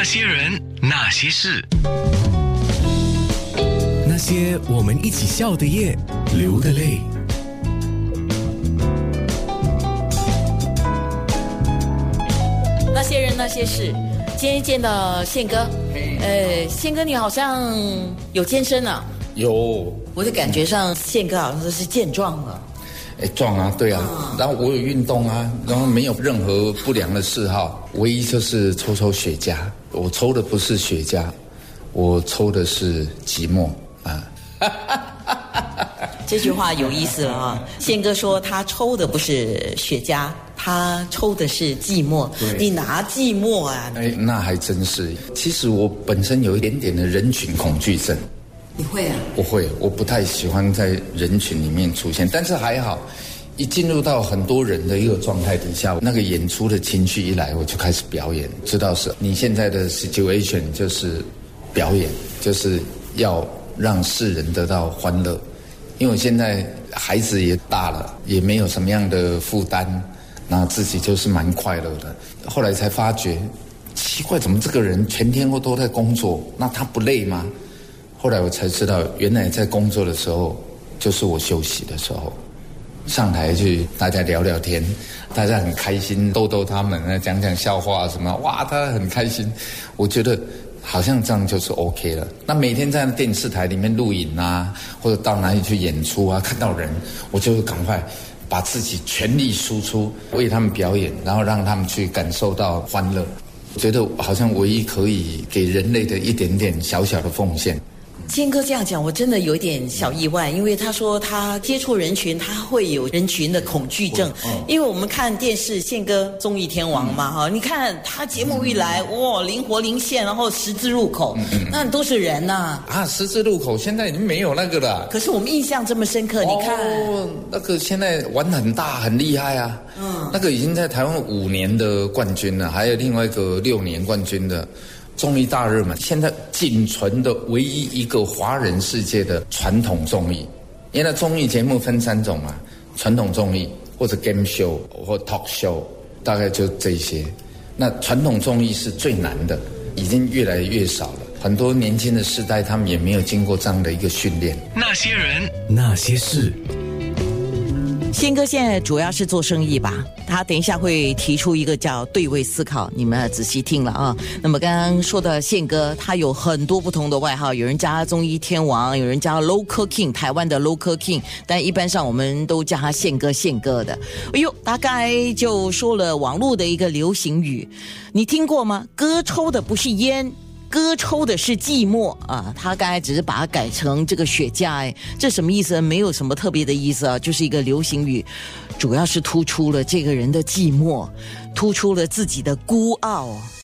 那些人，那些事，那些我们一起笑的夜，流的泪。那些人那些事，今天见到宪哥，呃，宪哥你好像有健身啊，有，我的感觉上宪哥好像都是健壮了。哎，壮啊，对啊，然后我有运动啊，然后没有任何不良的嗜好，唯一就是抽抽雪茄。我抽的不是雪茄，我抽的是寂寞啊。这句话有意思了啊！宪哥说他抽的不是雪茄，他抽的是寂寞。你拿寂寞啊？哎，那还真是。其实我本身有一点点的人群恐惧症，你会啊？我会，我不太喜欢在人群里面出现，但是还好，一进入到很多人的一个状态底下，那个演出的情绪一来，我就开始表演，知道是你现在的 situation 就是表演，就是要让世人得到欢乐。因为我现在孩子也大了，也没有什么样的负担，那自己就是蛮快乐的。后来才发觉，奇怪，怎么这个人全天候都在工作，那他不累吗？后来我才知道，原来在工作的时候，就是我休息的时候，上台去大家聊聊天，大家很开心，逗逗他们，啊，讲讲笑话什么，哇，他很开心。我觉得好像这样就是 OK 了。那每天在电视台里面录影啊，或者到哪里去演出啊，看到人，我就会赶快把自己全力输出，为他们表演，然后让他们去感受到欢乐。我觉得好像唯一可以给人类的一点点小小的奉献。宪哥这样讲，我真的有一点小意外，因为他说他接触人群，他会有人群的恐惧症。因为我们看电视，宪哥综艺天王嘛，哈，你看他节目一来，哇，灵活灵现，然后十字路口，那都是人呐、啊，十字路口现在已经没有那个了。可是我们印象这么深刻，你看，哦，那个现在玩很大，很厉害啊。嗯，那个已经在台湾五年的冠军了，还有另外一个六年冠军的综艺大热门。现在仅存的唯一一个华人世界的传统综艺，因为综艺节目分三种嘛，传统综艺或者 game show 或 talk show，大概就这些。那传统综艺是最难的，已经越来越少了。很多年轻的世代，他们也没有经过这样的一个训练。那些人，那些事，宪哥现在主要是做生意吧？他等一下会提出一个叫对位思考，你们要仔细听了啊。那么刚刚说的宪哥，他有很多不同的外号，有人叫他中医天王，有人叫 local king，台湾的 local king，但一般上我们都叫他宪哥宪哥的。哎呦，大概就说了网络的一个流行语，你听过吗？哥抽的不是烟。哥抽的是寂寞啊，他刚才只是把它改成这个雪茄，哎，这什么意思？没有什么特别的意思啊，就是一个流行语，主要是突出了这个人的寂寞，突出了自己的孤傲。